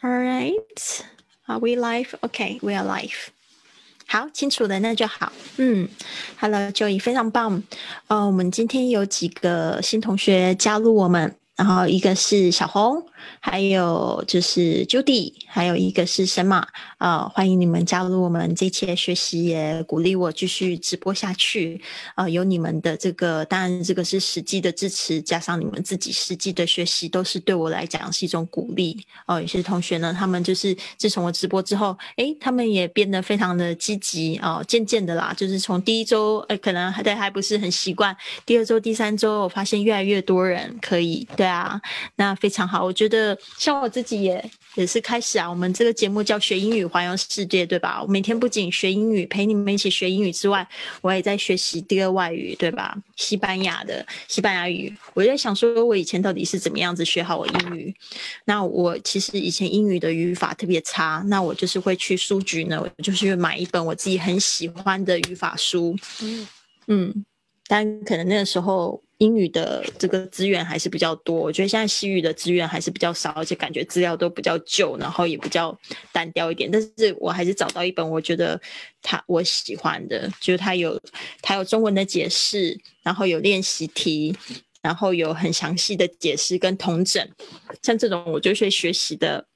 All right, are we live? OK, we are live. 好，清楚的那就好。嗯，Hello，Joey，非常棒。呃，我们今天有几个新同学加入我们，然后一个是小红。还有就是 Judy，还有一个是神马啊，欢迎你们加入我们这期学习，也鼓励我继续直播下去啊。有你们的这个，当然这个是实际的支持，加上你们自己实际的学习，都是对我来讲是一种鼓励哦。有些同学呢，他们就是自从我直播之后，诶，他们也变得非常的积极哦。渐渐的啦，就是从第一周，呃，可能还在还不是很习惯，第二周、第三周，我发现越来越多人可以，对啊，那非常好，我觉得。像我自己也也是开始啊，我们这个节目叫学英语环游世界，对吧？我每天不仅学英语，陪你们一起学英语之外，我也在学习第二外语，对吧？西班牙的西班牙语。我在想说，我以前到底是怎么样子学好我英语？那我其实以前英语的语法特别差，那我就是会去书局呢，我就是买一本我自己很喜欢的语法书。嗯嗯，但可能那个时候。英语的这个资源还是比较多，我觉得现在西语的资源还是比较少，而且感觉资料都比较旧，然后也比较单调一点。但是我还是找到一本我觉得他我喜欢的，就是它有它有中文的解释，然后有练习题，然后有很详细的解释跟同整，像这种我就会学习的。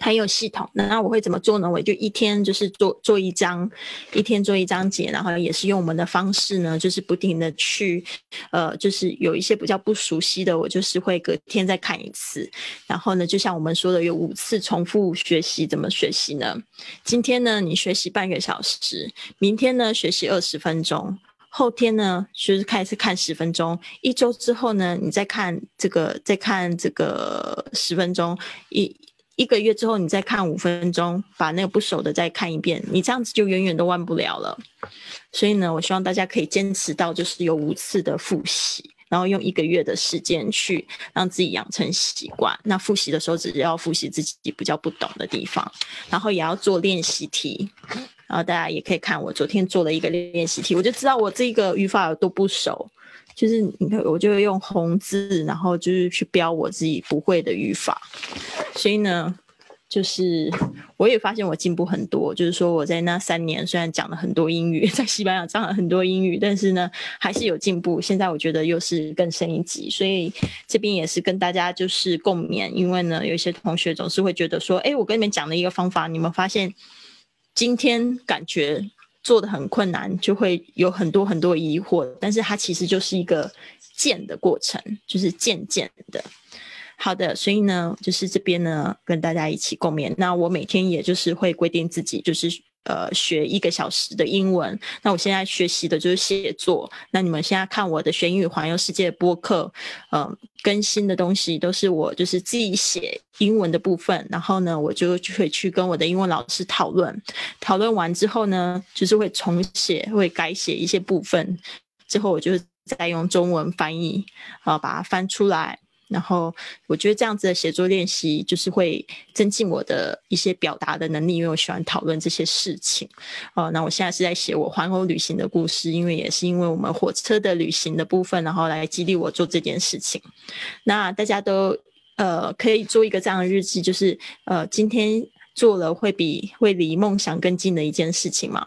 很有系统，那我会怎么做呢？我就一天就是做做一章，一天做一章节，然后也是用我们的方式呢，就是不停的去，呃，就是有一些比较不熟悉的，我就是会隔天再看一次。然后呢，就像我们说的，有五次重复学习，怎么学习呢？今天呢，你学习半个小时；明天呢，学习二十分钟；后天呢，就是开始看十分钟；一周之后呢，你再看这个，再看这个十分钟。一一个月之后，你再看五分钟，把那个不熟的再看一遍，你这样子就远远都忘不了了。所以呢，我希望大家可以坚持到就是有五次的复习，然后用一个月的时间去让自己养成习惯。那复习的时候，只要复习自己比较不懂的地方，然后也要做练习题。然后大家也可以看我昨天做了一个练习题，我就知道我这个语法有多不熟。就是你看，我就用红字，然后就是去标我自己不会的语法。所以呢，就是我也发现我进步很多。就是说我在那三年虽然讲了很多英语，在西班牙讲了很多英语，但是呢还是有进步。现在我觉得又是更深一级，所以这边也是跟大家就是共勉。因为呢，有一些同学总是会觉得说，哎，我跟你们讲的一个方法，你们发现今天感觉。做的很困难，就会有很多很多疑惑，但是它其实就是一个渐的过程，就是渐渐的。好的，所以呢，就是这边呢跟大家一起共勉。那我每天也就是会规定自己，就是。呃，学一个小时的英文。那我现在学习的就是写作。那你们现在看我的学英语环游世界播客，嗯，更新的东西都是我就是自己写英文的部分。然后呢，我就会去跟我的英文老师讨论。讨论完之后呢，就是会重写，会改写一些部分。之后我就再用中文翻译，啊，把它翻出来。然后我觉得这样子的写作练习就是会增进我的一些表达的能力，因为我喜欢讨论这些事情。哦，那我现在是在写我环欧旅行的故事，因为也是因为我们火车的旅行的部分，然后来激励我做这件事情。那大家都呃可以做一个这样的日记，就是呃今天做了会比会离梦想更近的一件事情嘛。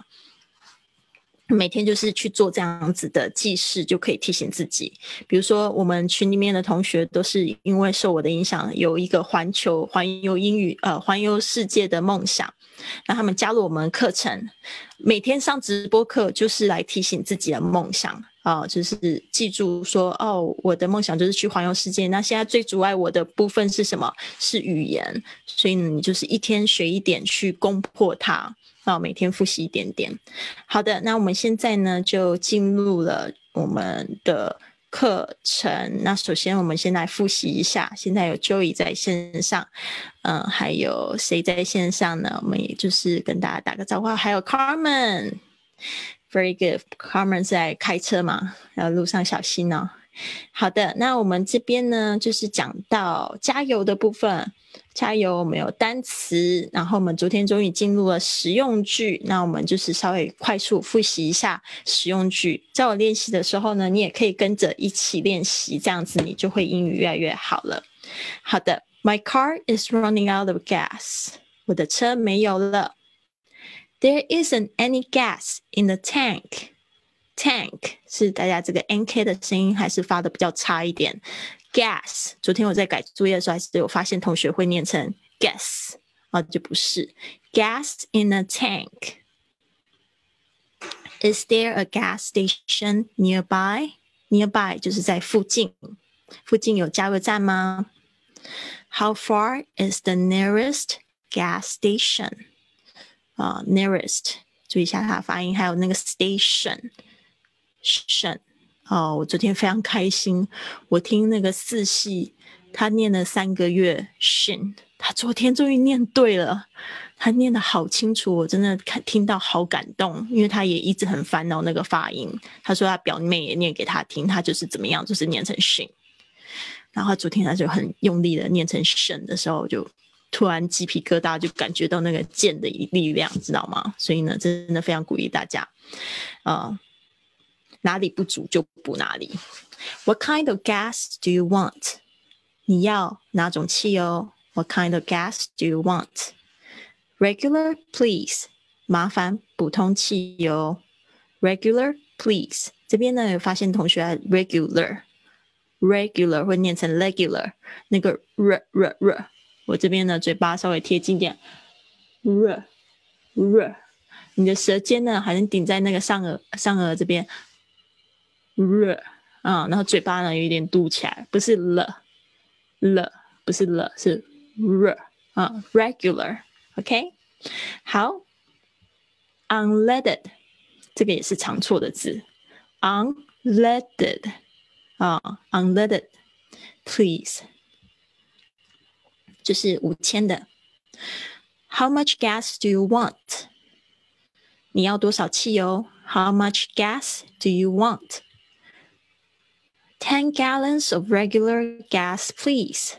每天就是去做这样子的记事，就可以提醒自己。比如说，我们群里面的同学都是因为受我的影响，有一个环球环游英语呃环游世界的梦想，让他们加入我们课程，每天上直播课就是来提醒自己的梦想啊，就是记住说哦，我的梦想就是去环游世界。那现在最阻碍我的部分是什么？是语言，所以你就是一天学一点去攻破它。好，每天复习一点点。好的，那我们现在呢就进入了我们的课程。那首先我们先来复习一下。现在有 Joey 在线上，嗯，还有谁在线上呢？我们也就是跟大家打个招呼。还有 Carmen，Very good，Carmen 在开车嘛，然后路上小心哦。好的，那我们这边呢就是讲到加油的部分。加油！我们有单词，然后我们昨天终于进入了实用句。那我们就是稍微快速复习一下实用句。在我练习的时候呢，你也可以跟着一起练习，这样子你就会英语越来越好了。好的，My car is running out of gas. 我的车没有了。There isn't any gas in the tank. Tank 是大家这个 nk 的声音还是发的比较差一点。Gas，昨天我在改作业的时候，还是有发现同学会念成 gas 啊，就不是 gas in a tank。Is there a gas station nearby? Nearby 就是在附近，附近有加油站吗？how far is the nearest gas station？啊、uh,，nearest，注意一下它的发音，还有那个 station，省。 哦，我昨天非常开心，我听那个四系，他念了三个月训他昨天终于念对了，他念的好清楚，我真的看听到好感动，因为他也一直很烦恼那个发音。他说他表妹也念给他听，他就是怎么样，就是念成训。然后昨天他就很用力的念成“神”的时候，就突然鸡皮疙瘩，就感觉到那个剑的力量，知道吗？所以呢，真的非常鼓励大家，呃，哪里不足就补哪里。What kind of gas do you want？你要哪种汽油？What kind of gas do you want？Regular, please。麻烦普通汽油。Regular, please。这边呢，有发现同学 regular。regular 会念成 regular，那个 r r r，我这边呢嘴巴稍微贴近点，r r，你的舌尖呢还能顶在那个上颚上颚这边，r 啊，然后嘴巴呢有一点嘟起来，不是了了，不是了，是 r 啊，regular，OK，好，unleaded 这个也是常错的字，unleaded。啊、uh,，unleaded please，就是五千的。How much gas do you want？你要多少汽油？How much gas do you want? Ten gallons of regular gas, please.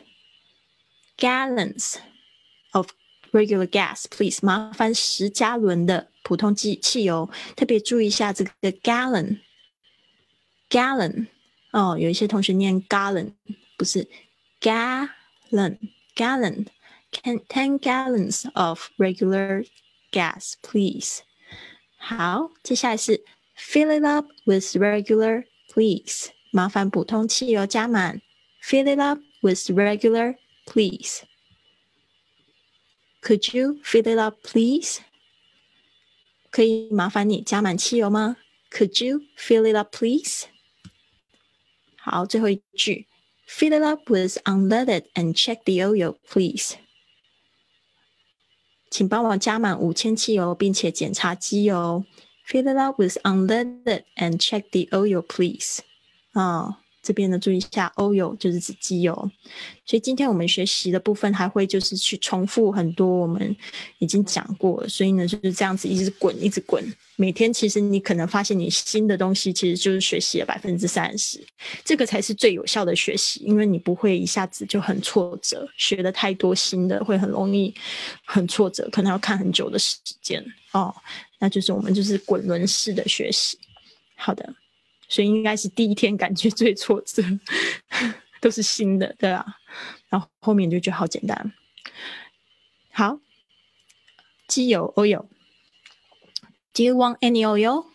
Gallons of regular gas, please. 麻烦十加仑的普通汽汽油，特别注意一下这个 gallon。gallon 哦，有一些同学念 gallon，不是 gallon，gallon。Can ten gallons of regular gas, please？好，接下来是 fill it up with regular, please。 麻烦普通汽油加满。Fill it up with regular, please. Could you fill it up, please? 可以麻烦你加满汽油吗？Could you fill it up, please? 好，最后一句，Fill it up with unleaded and check the oil, please。请帮我加满五千汽油，并且检查机油。Fill it up with unleaded and check the oil, please。 啊。这边呢，注意一下，oil 就是指机油，所以今天我们学习的部分还会就是去重复很多我们已经讲过了，所以呢就是这样子一直滚，一直滚。每天其实你可能发现你新的东西其实就是学习了百分之三十，这个才是最有效的学习，因为你不会一下子就很挫折，学的太多新的会很容易很挫折，可能要看很久的时间哦。那就是我们就是滚轮式的学习，好的。所以应该是第一天感觉最挫折，都是新的，对吧？然后后面就觉得好简单。好，机油 oil。Do you want any oil?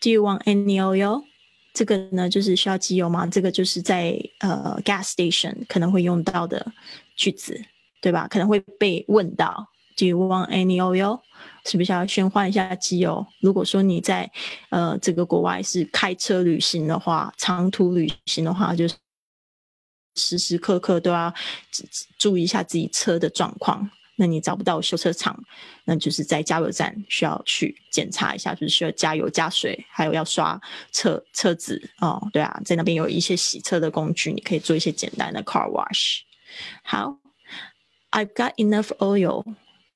Do you want any oil? 这个呢，就是需要机油吗？这个就是在呃 gas station 可能会用到的句子，对吧？可能会被问到。Do you want any oil？是不是要先换一下机油？如果说你在呃这个国外是开车旅行的话，长途旅行的话，就是时时刻刻都要注意一下自己车的状况。那你找不到修车厂，那就是在加油站需要去检查一下，就是需要加油加水，还有要刷车车子哦。对啊，在那边有一些洗车的工具，你可以做一些简单的 car wash。好，I've got enough oil。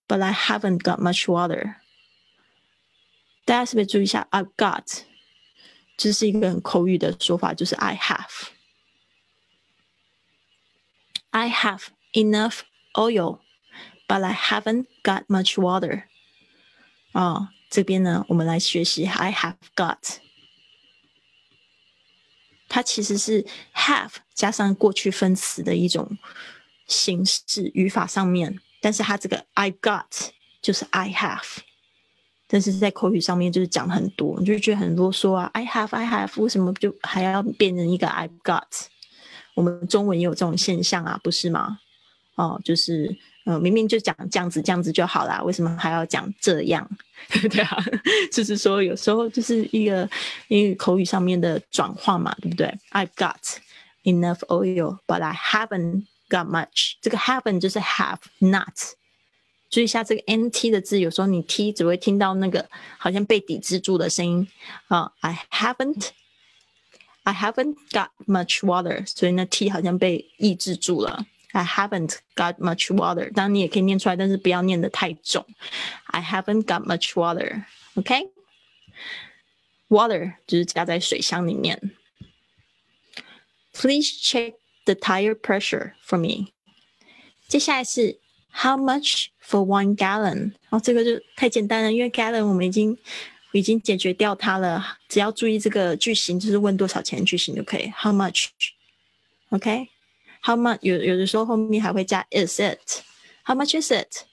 But I haven't got much water。大家是不是注意一下？I've got，这是一个很口语的说法，就是 I have。I have enough oil, but I haven't got much water。啊，这边呢，我们来学习 I have got。它其实是 have 加上过去分词的一种 形式语法上面， 但是它这个 I got 就是 I have，但是在口语上面就是讲很多，你就觉得很啰嗦啊。I have I have，为什么就还要变成一个 I've got？我们中文也有这种现象啊，不是吗？哦，就是呃，明明就讲这样子，这样子就好啦，为什么还要讲这样？对啊，就是说有时候就是一个因为口语上面的转换嘛，对不对？I've got enough oil, but I haven't got much。这个 haven't 就是 have not。注意一下这个 nt 的字，有时候你 t 只会听到那个好像被抵制住的声音啊。I haven't, I haven't got much water，所以呢 t 好像被抑制住了。I haven't got much water，当然你也可以念出来，但是不要念得太重。I haven't got much water，OK？Water 就是加在水箱里面。Please check the tire pressure for me。接下来是 How much for one gallon？哦，这个就太简单了，因为 gallon 我们已经已经解决掉它了，只要注意这个句型，就是问多少钱句型就可以。How much？OK？How much 有有的时候后面还会加 is it？How much is it？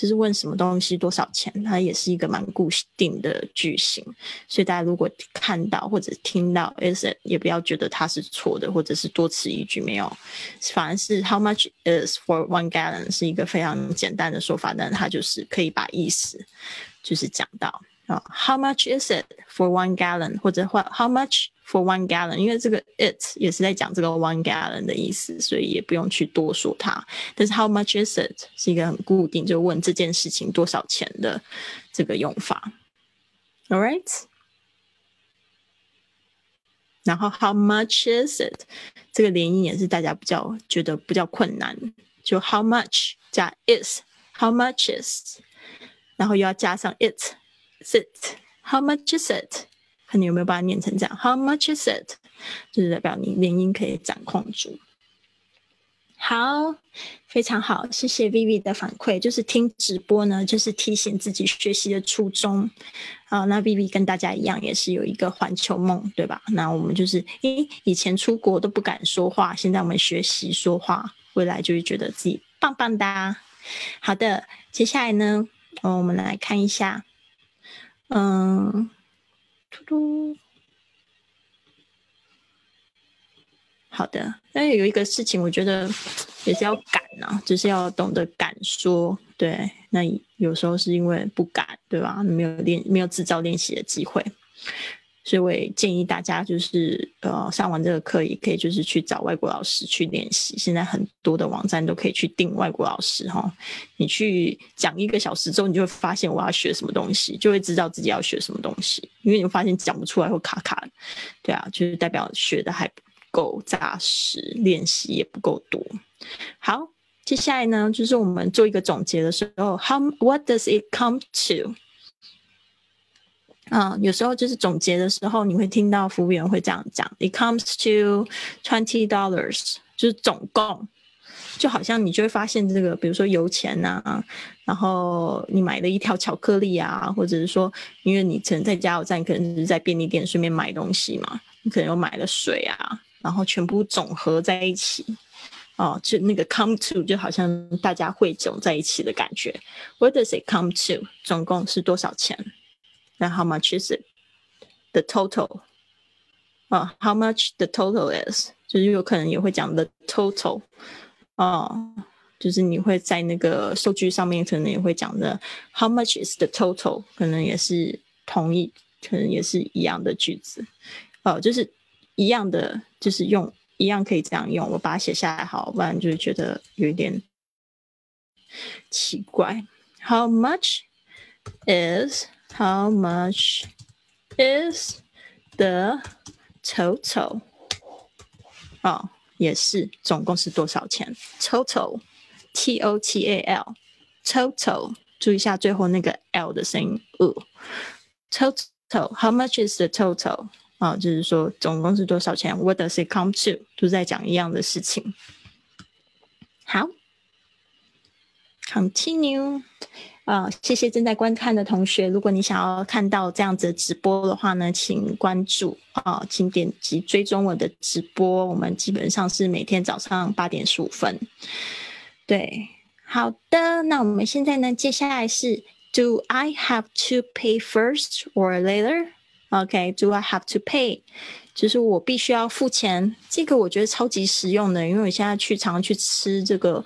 就是问什么东西多少钱，它也是一个蛮固定的句型。所以大家如果看到或者听到 is it，也不要觉得它是错的，或者是多此一举没有。反而是 How much is for one gallon 是一个非常简单的说法，但它就是可以把意思就是讲到 啊，How much is it for one gallon？或者或 How much？For one gallon，因为这个 it 也是在讲这个 one gallon 的意思，所以也不用去多说它。但是 how much is it 是一个很固定，就问这件事情多少钱的这个用法。All right，然后 how much is it 这个连音也是大家比较觉得比较困难，就 how much 加 is，how much is，然后又要加上 It，it，how much is it？看你有没有把它念成这样？How much is it？就是代表你连音可以掌控住。好，非常好，谢谢 Vivi 的反馈。就是听直播呢，就是提醒自己学习的初衷。啊，那 Vivi 跟大家一样，也是有一个环球梦，对吧？那我们就是，诶，以前出国都不敢说话，现在我们学习说话，未来就会觉得自己棒棒哒。好的，接下来呢，嗯，我们来看一下，嗯。嘟嘟，好的。但有一个事情，我觉得也是要敢啊，就是要懂得敢说。对，那有时候是因为不敢，对吧？没有练，没有制造练习的机会。所以我也建议大家，就是呃，上完这个课也可以，就是去找外国老师去练习。现在很多的网站都可以去订外国老师哈。你去讲一个小时之后，你就会发现我要学什么东西，就会知道自己要学什么东西。因为你发现讲不出来会卡卡，对啊，就是代表学的还不够扎实，练习也不够多。好，接下来呢，就是我们做一个总结的时候，How what does it come to？嗯，有时候就是总结的时候，你会听到服务员会这样讲：“It comes to twenty dollars。”就是总共，就好像你就会发现这个，比如说油钱呐，然后你买了一条巧克力啊，或者是说，因为你可能在加油站，可能是在便利店顺便买东西嘛，你可能又买了水啊，然后全部总合在一起，哦，就那个 come to 就好像大家汇总在一起的感觉。What does it come to？总共是多少钱？那 how much is it? The total. 啊，how much the total is，就是有可能也会讲 the total 啊，就是你会在那个数据上面可能也会讲的 how much is the total，可能也是同意，可能也是一样的句子，哦，就是一样的，就是用一样可以这样用，我把它写下来好，不然就是觉得有一点奇怪。How much is How much is the total？哦，也是，总共是多少钱？Total，T O T A L，Total，注意一下最后那个 L 的声音。呃，Total，How much is the total？啊，就是说总共是多少钱？What does it come to？都在讲一样的事情。好，Continue。 啊，谢谢正在观看的同学。如果你想要看到这样子的直播的话呢，请关注啊，请点击追踪我的直播。我们基本上是每天早上八点十五分。对，好的。那我们现在呢？接下来是 Do I have to pay first or later？OK，Do I have to pay？就是我必须要付钱。这个我觉得超级实用的，因为我现在去常常去吃这个。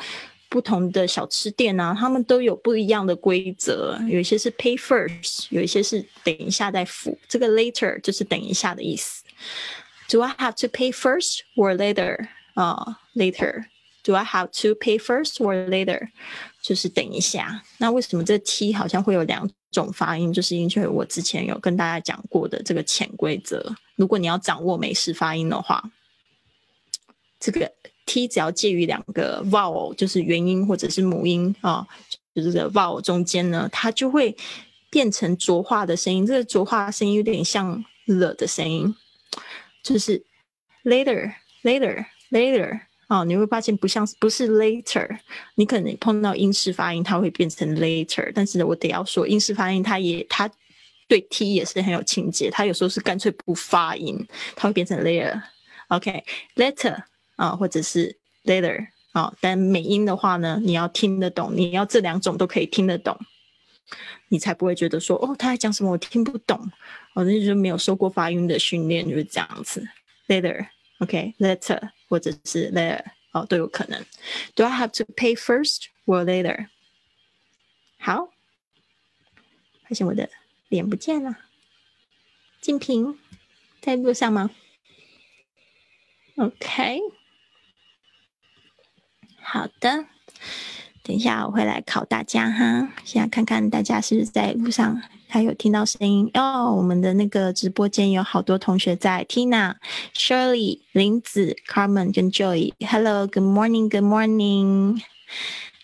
不同的小吃店啊，他们都有不一样的规则，有一些是 pay first，有一些是等一下再付。这个 later 就是等一下的意思。Do I have to pay first or later？啊，later。Do I have to pay first or later？就是等一下。那为什么这 T 好像会有两种发音？就是因为我之前有跟大家讲过的这个潜规则。如果你要掌握美式发音的话，这个。T 只要介于两个 vowel，就是元音或者是母音啊，就是这个 vowel 中间呢，它就会变成浊化的声音。这个浊化声音有点像了的声音，就是 later later later 啊，你会发现不像不是 later，你可能碰到英式发音，它会变成 later。但是我得要说，英式发音它也它对 T 也是很有情节，它有时候是干脆不发音，它会变成 layer，OK，later。啊，或者是 later 啊，但美音的话呢，你要听得懂，你要这两种都可以听得懂，你才不会觉得说哦，他在讲什么我听不懂，哦，那就没有受过发音的训练，就是这样子。later，OK，later，或者是 later，哦，都有可能。Do I have to pay first or later？好，发现我的脸不见了，静平在路上吗？OK。好的，等一下我会来考大家哈。现在看看大家是不是在路上，还有听到声音哦。我们的那个直播间有好多同学在，Tina、Shirley、林子、Carmen 跟 Joy。Hello，Good morning，Good morning。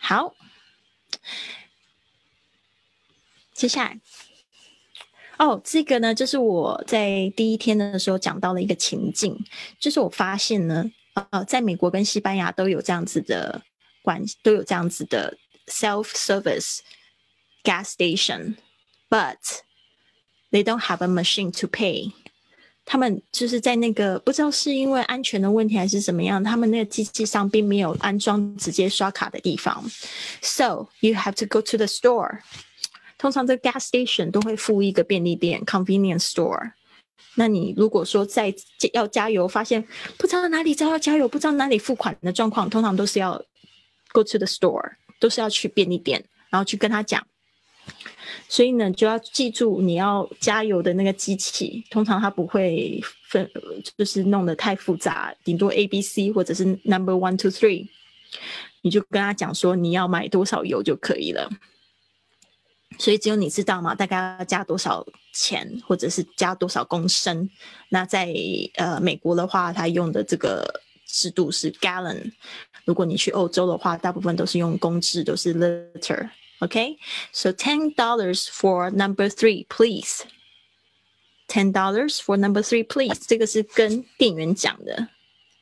好，接下来，哦，这个呢，就是我在第一天的时候讲到了一个情境，就是我发现呢。呃，在美国跟西班牙都有这样子的关，都有这样子的 self-service gas station，but they don't have a machine to pay。他们就是在那个不知道是因为安全的问题还是怎么样，他们那个机器上并没有安装直接刷卡的地方，so you have to go to the store。通常这个 gas station 都会附一个便利店 convenience store。 那你如果说在要加油，发现不知道哪里找要加油，不知道哪里付款的状况，通常都是要 go to the store，都是要去便利店，然后去跟他讲。所以呢，就要记住你要加油的那个机器，通常它不会分，就是弄得太复杂，顶多 A B C 或者是 number one two three，你就跟他讲说你要买多少油就可以了。所以只有你知道嘛？大概要加多少钱，或者是加多少公升？那在呃美国的话，它用的这个制度是 gallon。如果你去欧洲的话，大部分都是用公制，都是 liter。OK，so ten dollars for number three, please. Ten dollars for number three, please. 这个是跟店员讲的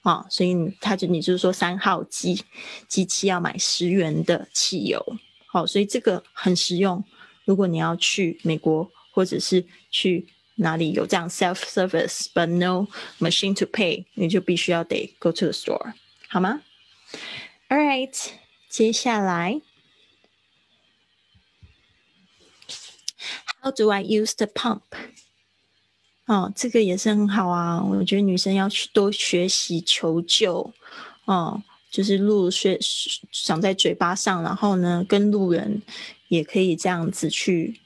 啊，所以他就你就是说三号机机器要买十元的汽油，好，所以这个很实用。如果你要去美国，或者是去哪里有这样 self service but no machine to pay，你就必须要得 go to the store，好吗？All right，接下来，How do I use the pump？哦，这个也是很好啊，我觉得女生要去多学习求救，哦，就是路学长在嘴巴上，然后呢，跟路人。 也可以这样子去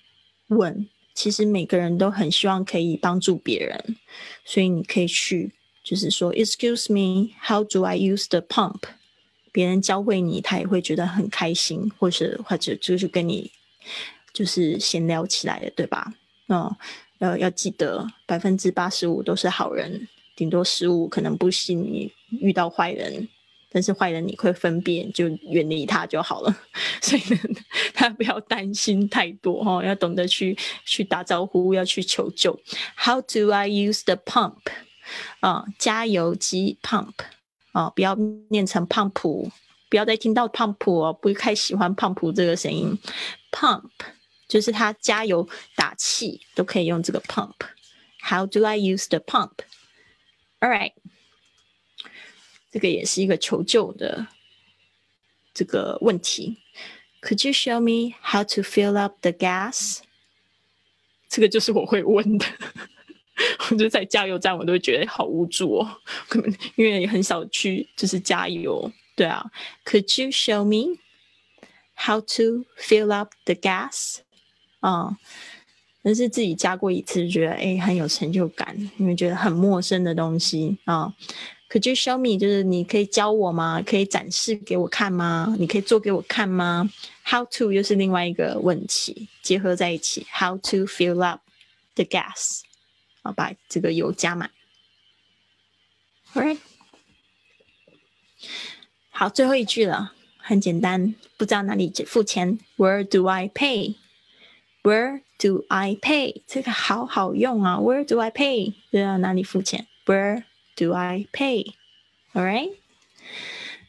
问，其实每个人都很希望可以帮助别人，所以你可以去，就是说，Excuse me, how do I use the pump？别人教会你，他也会觉得很开心，或者或者就是跟你就是闲聊起来的，对吧？嗯，要要记得，百分之八十五都是好人，顶多十五可能不信你遇到坏人。但是坏人你会分辨，就远离他就好了。所以呢，他不要担心太多哈，要懂得去去打招呼，要去求救。How do I use the pump？啊，加油机 pump 啊，不要念成 pump，不要再听到 pump 哦，不太喜欢 pump 这个声音。Pump 就是他加油打气都可以用这个 pump。How do I use the pump？All right。这个也是一个求救的这个问题。Could you show me how to fill up the gas？这个就是我会问的。我就在加油站，我都觉得好无助哦，可能因为也很少去就是加油。对啊，Could you show me how to fill up the gas？啊，但是自己加过一次，觉得哎很有成就感，因为觉得很陌生的东西啊。Could you show me？就是你可以教我吗？可以展示给我看吗？你可以做给我看吗？How to 又是另外一个问题，结合在一起。How to fill up the gas？好，把这个油加满。Alright，好，最后一句了，很简单，不知道哪里付钱。Where do I pay？Where do I pay？这个好好用啊。Where do I pay？知道哪里付钱？Where do I pay? All right，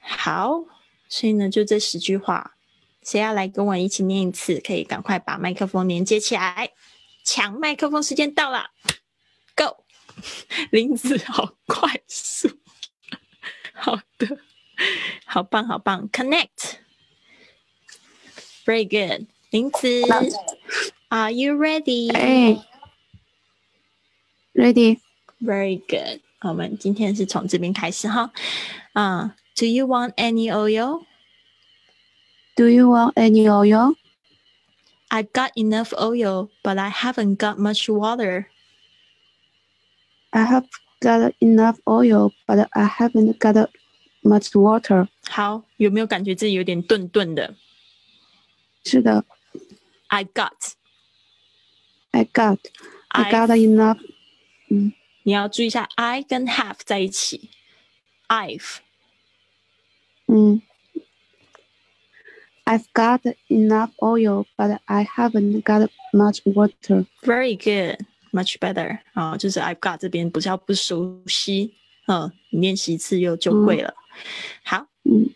好，所以呢，就这十句话，谁要来跟我一起念一次？可以赶快把麦克风连接起来，抢麦克风时间到了。Go，林子好快速，好的，好棒好棒，Connect，Very good，林子，Are you ready？哎，Ready，Very good。我们今天是从这边开始哈，啊，Do you want any oil？Do you want any oil？I've got enough oil, but I haven't got much water. I have got enough oil, but I haven't got much water. 好，有没有感觉自己有点顿顿的？是的。I got. I got. I got enough. 嗯， 你要注意一下，I 跟 have 在一起。I've. 嗯。I've got enough oil, but I haven't got much water. Very good. Much better 啊，就是 I've got 这边不是要不熟悉，嗯，你练习一次又就会了。好，嗯，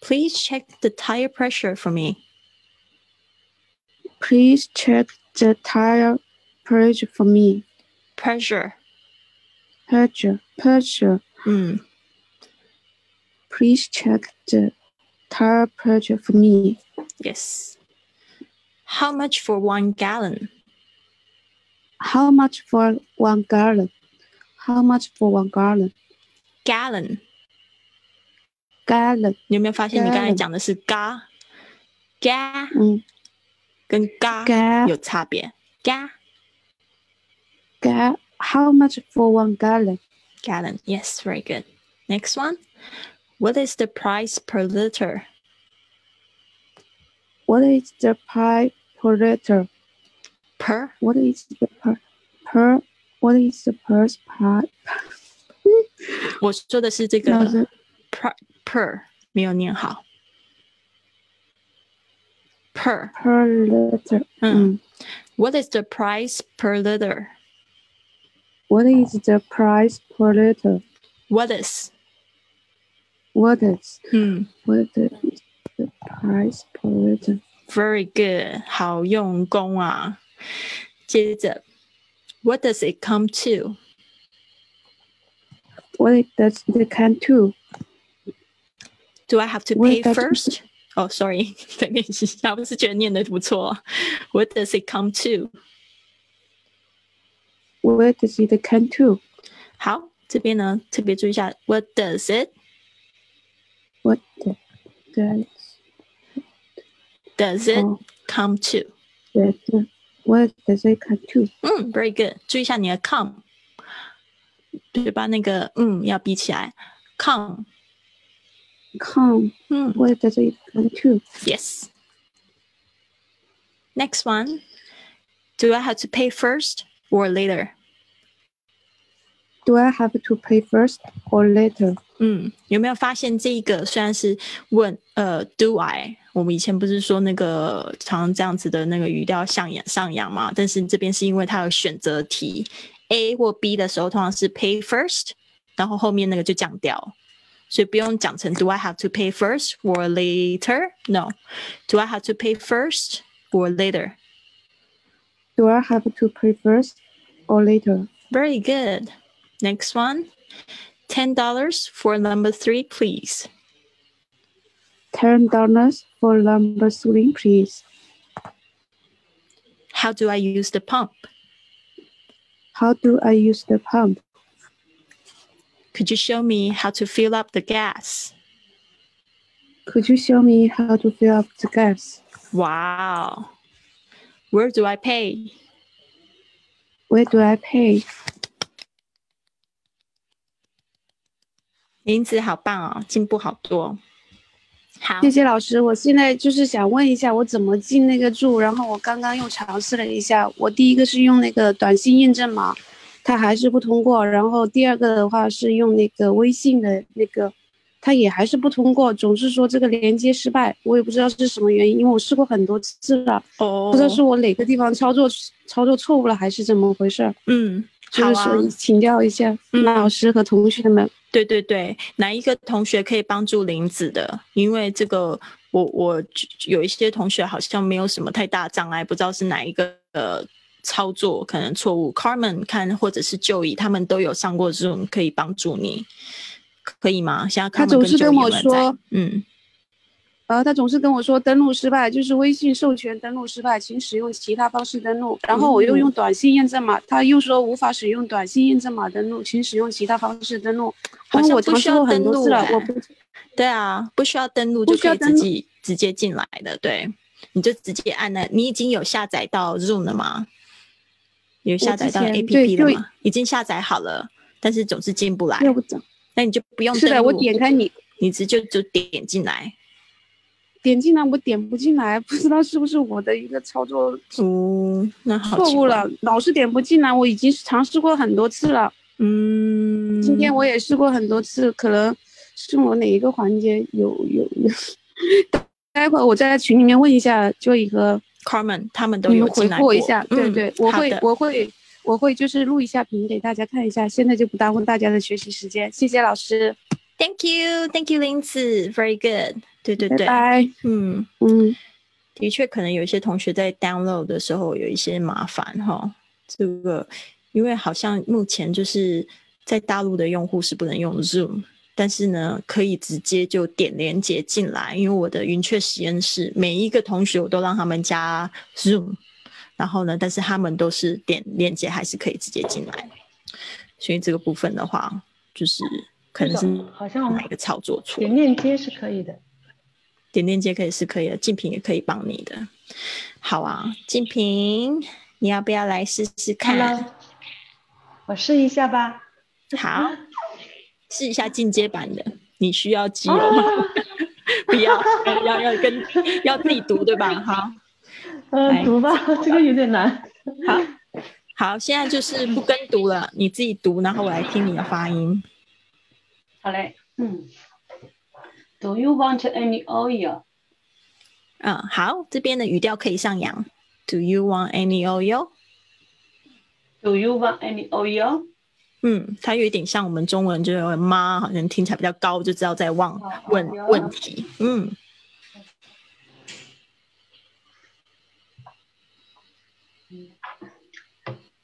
Please check the tire pressure for me. Please check the tire pressure for me. Pressure. Pressure. Pressure. 嗯。Please check the tire pressure for me. Yes. How much for one gallon? How much for one gallon? How much for one gallon? Gallon. Gallon. 你有没有发现你刚才讲的是嘎？嘎，嗯，跟嘎嘎有差别。嘎。 Ga how much for one gallon? Gallon. Yes, very good. Next one. What is the price per liter? What is the price per liter? per what is the per per what is the per part 我说的是这个 per per 没有念好 per per liter 嗯 What is the price per liter? What is the price per liter? What is? What is? 嗯 What is the price per liter? Very good，好用功啊！接着，What does it come to? What does it come to? Do I have to pay first? Oh, sorry，再练习一下，我是觉得念的不错。What does it come to? What does it come to? 好，这边呢特别注意一下，What does it? What does does it come to? Does What does it come to？嗯，very good。注意一下你的 come，对吧？那个嗯要闭起来。come。come。嗯，What does it come to？Yes。Next one. Do I have to pay first or later? Do I have to pay first or later? 嗯，有没有发现这个虽然是问呃，Do I？我们以前不是说那个常这样子的那个语调上扬上扬嘛？但是这边是因为它有选择题，A 或 B 的时候通常是 pay first，然后后面那个就降调，所以不用讲成 Do I have to pay first or later？No，Do I have to pay first or later？Do I have to pay first or later? Very good. Next one. $10 for number three, please. ten dollars for number three, please. How do I use the pump? How do I use the pump? Could you show me how to fill up the gas? Could you show me how to fill up the gas? Wow. Where do I pay? Where do I pay? 林子好棒哦，进步好多。好，谢谢老师。我现在就是想问一下，我怎么进那个注？然后我刚刚又尝试了一下，我第一个是用那个短信验证码，它还是不通过。然后第二个的话是用那个微信的那个，它也还是不通过，总是说这个连接失败。我也不知道是什么原因，因为我试过很多次了。哦，不知道是我哪个地方操作操作错误了，还是怎么回事？嗯，就是说请教一下老师和同学们。对对对，哪一个同学可以帮助林子的？因为这个，我我有一些同学好像没有什么太大障碍，不知道是哪一个呃操作可能错误。Carmen 看或者是就医，他们都有上过这种可以帮助你，可以吗？现在他总是跟我说，嗯。呃他总是跟我说登录失败，就是微信授权登录失败，请使用其他方式登录。然后我又用短信验证码，他又说无法使用短信验证码登录，请使用其他方式登录。好像我尝试过很多次了，我不，对啊，不需要登录就可以自己直接进来的，对，你就直接按了，你已经有下载到 Zoom 了吗？有下载到 APP 了吗？已经下载好了，但是总是进不来。那你就不用。是的，我点开你，你直接就点进来。点进来我点不进来，不知道是不是我的一个操作嗯，那错误了，老是点不进来。我已经尝试过很多次了，嗯，今天我也试过很多次，可能是我哪一个环节有有有。待会儿我在群里面问一下 Joy 和 Carmen，他们都有回复我一下。对对，我会我会我会就是录一下屏给大家看一下，现在就不耽误大家的学习时间。谢谢老师，Thank you，Thank you，林子，Very good。对对对，拜嗯嗯，的确，可能有一些同学在 download 的时候有一些麻烦哈。这个，因为好像目前就是在大陆的用户是不能用 Zoom，但是呢，可以直接就点连接进来。因为我的云雀实验室每一个同学我都让他们加 Zoom，然后呢，但是他们都是点链接还是可以直接进来。所以这个部分的话，就是可能是好像哪个操作错，点链接是可以的。点链接可以是可以的，静平也可以帮你的。好啊，静平，你要不要来试试看？我试一下吧。好，试一下进阶版的。你需要肌肉吗？不要，要要跟要自己读对吧？好，嗯，读吧，这个有点难。好，好，现在就是不跟读了，你自己读，然后我来听你的发音。好嘞，嗯。Do you want any oil？嗯，好，这边的语调可以上扬。Do you want any oil？Do you want any oil？嗯，它有一点像我们中文，就是妈，好像听起来比较高，就知道在问问问题。嗯。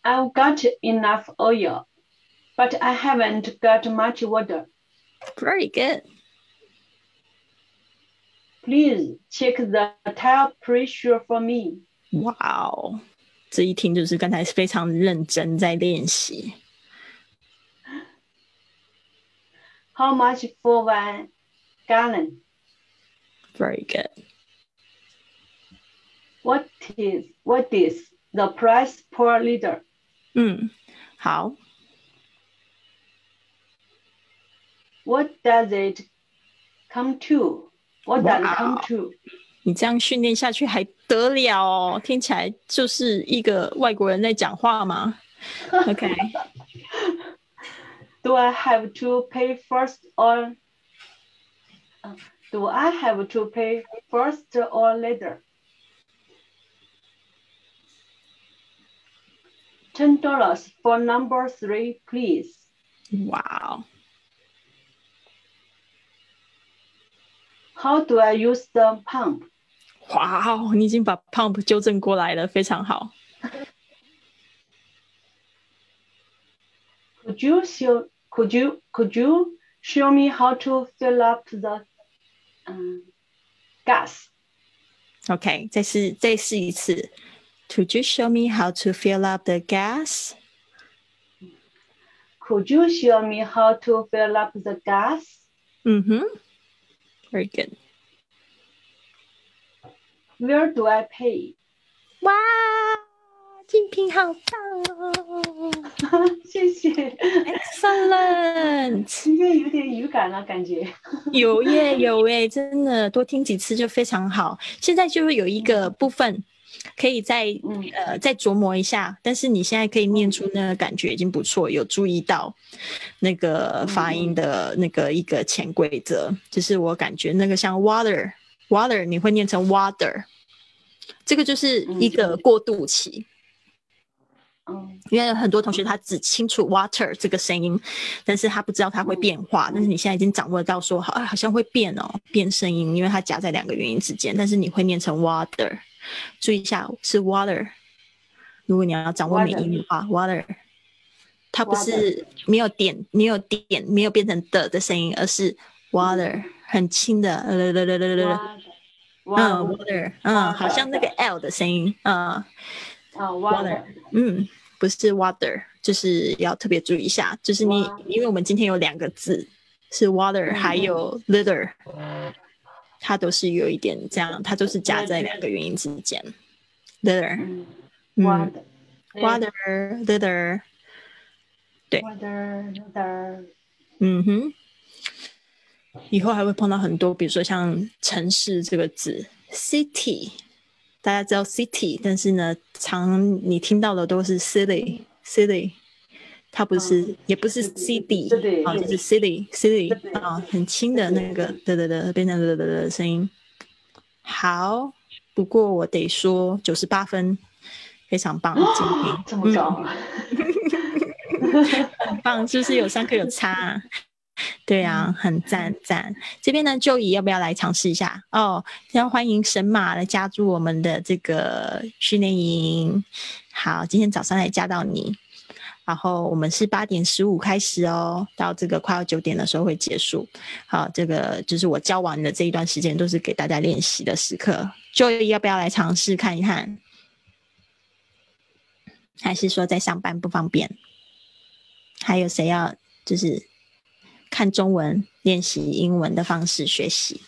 I've got enough oil, but I haven't got much water. Very good. Please check the tire pressure for me. 哇哦，这一听就是刚才是非常认真在练习。How much for one gallon? Very good. What is what is the price per liter? 嗯，好。What does it come to? What does come to？你这样训练下去还得了哦？听起来就是一个外国人在讲话吗？OK。Do I have to pay first or Do I have to pay first or later? Ten dollars for number three, please. Wow. How do I use the pump？哇哦，你已经把 pump 纠正过来了，非常好。Could you show Could you Could you show me how to fill up the 嗯 gas. OK，再试再试一次。 Could you show me how to fill up the gas? Could you show me how to fill up the gas? 嗯哼，Very good. Where do I pay? 哇，金平好棒哦谢谢。 ！Excellent，今天有点语感了，感觉。有耶有耶，真的多听几次就非常好。现在就会有一个部分 可以再嗯呃再琢磨一下，但是你现在可以念出那个感觉已经不错，有注意到那个发音的那个一个潜规则，就是我感觉那个像 water water 你会念成 water，这个就是一个过渡期。嗯因为有很多同学他只清楚 water 这个声音，但是他不知道它会变化。但是你现在已经掌握到说，好，啊好像会变哦，变声音，因为它夹在两个元音之间，但是你会念成 water。注意一下，是 water。如果你要掌握美音的话，water，它不是没有点、没有点、没有变成的的声音，而是 water，很轻的，嗯，water，嗯，好像那个 L 的声音，嗯。啊 water，嗯，不是 water，就是要特别注意一下，就是你因为我们今天有两个字是 water，、嗯。还有 litter，它都是有一点这样，它都是夹在两个元音之间，litter，嗯嗯，water water litter，对。water water 嗯哼，以后还会碰到很多，比如说像城市这个字，city，大家知道 city，但是呢，常你听到的都是 city，city，它不是，嗯也不是 city，city，啊，就是 city 啊，很轻的那个，对对对，变成的的的声音。好，不过我得说九十八分，非常棒，精品，这么高，很棒，是不是有上课有差、啊？对啊，很赞赞。这边呢，就以要不要来尝试一下？哦，要欢迎神马来加入我们的这个训练营。好，今天早上来加到你，然后我们是八点十五开始哦，到这个快要九点的时候会结束。好，这个就是我教完的这一段时间都是给大家练习的时刻。就仪要不要来尝试看一看？还是说在上班不方便？还有谁要就是看中文练习英文的方式学习，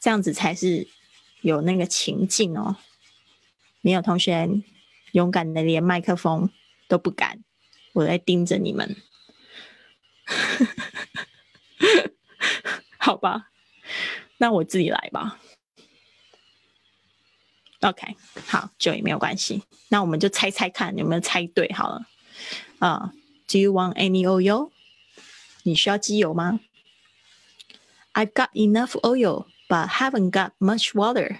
这样子才是有那个情境哦。没有同学勇敢的连麦克风都不敢，我在盯着你们。好吧，那我自己来吧。OK，好，就也没有关系。那我们就猜猜看有没有猜对好了。啊、d o you want any oil？你需要机油吗？I've got enough oil, but haven't got much water.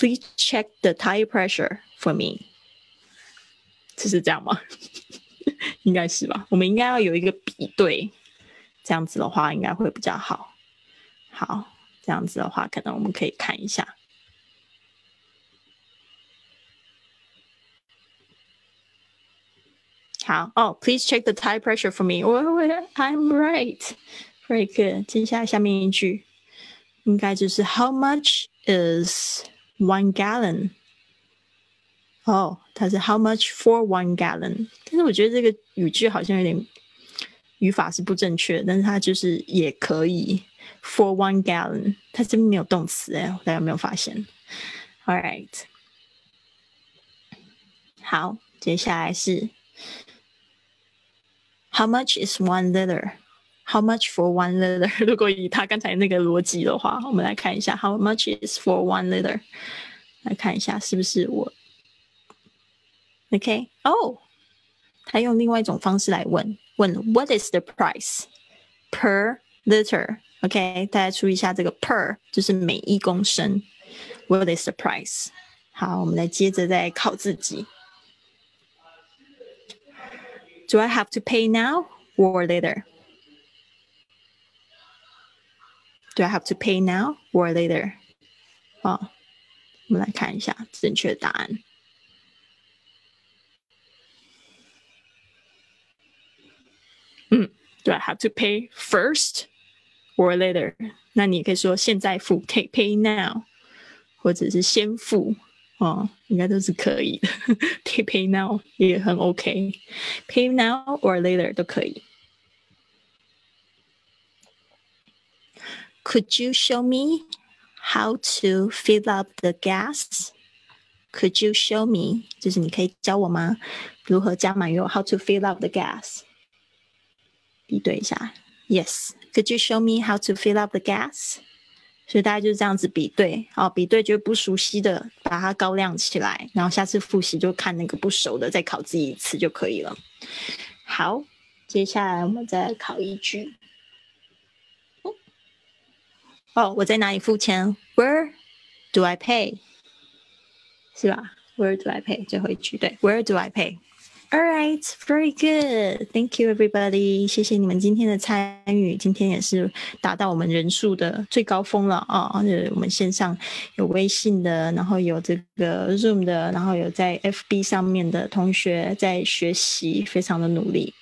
Please check the tire pressure for me. 这是这样吗？应该是吧。我们应该要有一个比对，这样子的话应该会比较好。好，这样子的话，可能我们可以看一下。好哦、p l e a s e check the tire pressure for me. 我我 I'm right. Very good. 接下来下面一句应该就是 How much is one gallon? 哦，它是 How much for one gallon？但是我觉得这个语句好像有点语法是不正确的，但是它就是也可以 for one gallon。它这边没有动词哎，大家有没有发现？All right，好，接下来是 How much is one liter? How much for one liter? 如果以他刚才那个逻辑的话，我们来看一下 How much is for one liter？来看一下是不是我 OK 哦，他用另外一种方式来问问 What is the price per liter? OK，大家注意一下这个 per 就是每一公升。What is the price？好，我们来接着再考自己。Do I have to pay now or later? Do I have to pay now or later? 好，我们来看一下正确答案。嗯，Do I have to pay first or later。那你可以说现在付，take pay now，或者是先付，哦，应该都是可以的。take pay now 也很 OK，pay now or later 都可以。 Could you show me how to fill up the gas? Could you show me？就是你可以教我吗？如何加满油？How to fill up the gas？比对一下。Yes. Could you show me how to fill up the gas？所以大家就是这样子比对，哦，比对就不熟悉的把它高亮起来，然后下次复习就看那个不熟的，再考自己一次就可以了。好，接下来我们再考一句。哦，我在哪里付钱？Where do I pay？是吧？Where do I pay？最后一句对，Where do I pay？All right, very good. Thank you, everybody. 谢谢你们今天的参与。今天也是达到我们人数的最高峰了啊！我们线上有微信的，然后有这个 Zoom 的，然后有在 FB 上面的同学在学习，非常的努力。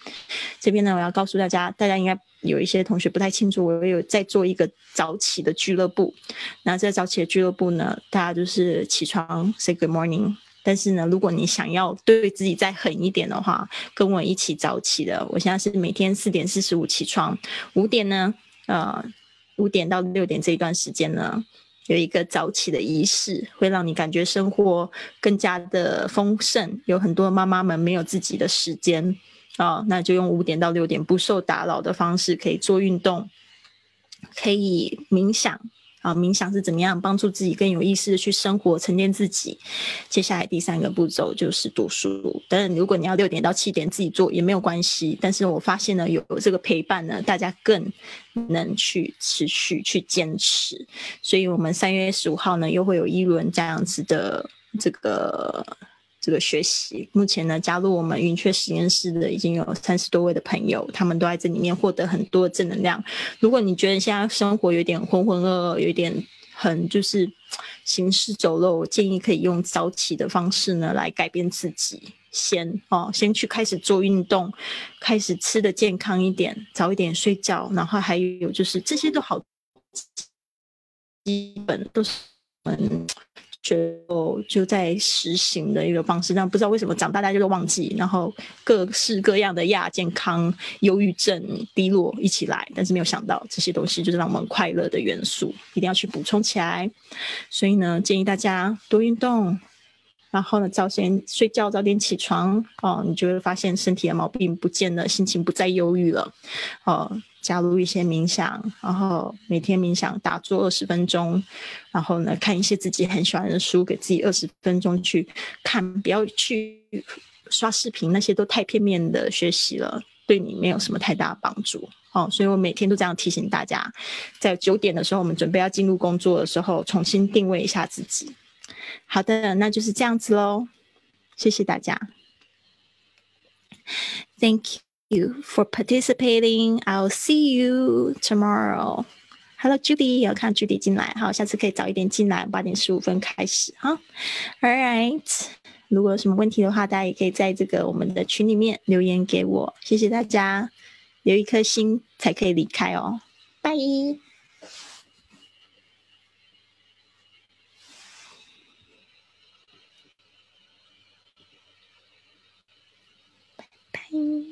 这边呢，我要告诉大家，大家应该有一些同学不太清楚，我有在做一个早起的俱乐部。那在早起的俱乐部呢，大家就是起床 say good morning。但是呢，如果你想要对自己再狠一点的话，跟我一起早起的。我现在是每天四点四十五起床，五点呢，呃，五点到六点这一段时间呢，有一个早起的仪式，会让你感觉生活更加的丰盛。有很多妈妈们没有自己的时间啊，那就用五点到六点不受打扰的方式，可以做运动，可以冥想。啊，冥想是怎么样帮助自己更有意识的去生活、沉淀自己？接下来第三个步骤就是读书。当然，如果你要六点到七点自己做也没有关系。但是我发现呢，有这个陪伴呢，大家更能去持续去坚持。所以，我们三月十五号呢，又会有一轮这样子的这个。这个学习，目前呢，加入我们云雀实验室的已经有三十多位的朋友，他们都在这里面获得很多正能量。如果你觉得现在生活有点浑浑噩噩，有点很就是行尸走肉，我建议可以用早起的方式呢来改变自己。先哦，先去开始做运动，开始吃的健康一点，早一点睡觉，然后还有就是这些都好，基本都是就就在实行的一个方式，但不知道为什么长大大家就忘记，然后各式各样的亚健康、忧郁症、低落一起来，但是没有想到这些东西就是让我们快乐的元素，一定要去补充起来。所以呢，建议大家多运动，然后呢，早先睡觉，早点起床哦，你就会发现身体的毛病不见了，心情不再忧郁了，哦。加入一些冥想，然后每天冥想打坐二十分钟，然后呢看一些自己很喜欢的书，给自己二十分钟去看，不要去刷视频，那些都太片面的学习了，对你没有什么太大的帮助。哦，所以我每天都这样提醒大家，在九点的时候，我们准备要进入工作的时候，重新定位一下自己。好的，那就是这样子喽，谢谢大家，Thank you。You for participating. I'll see you tomorrow. Hello, Judy，要看 Judy 进来，好，下次可以早一点进来，八点十五分开始哈。All right，如果有什么问题的话，大家也可以在这个我们的群里面留言给我。谢谢大家，留一颗心才可以离开哦。拜。拜拜。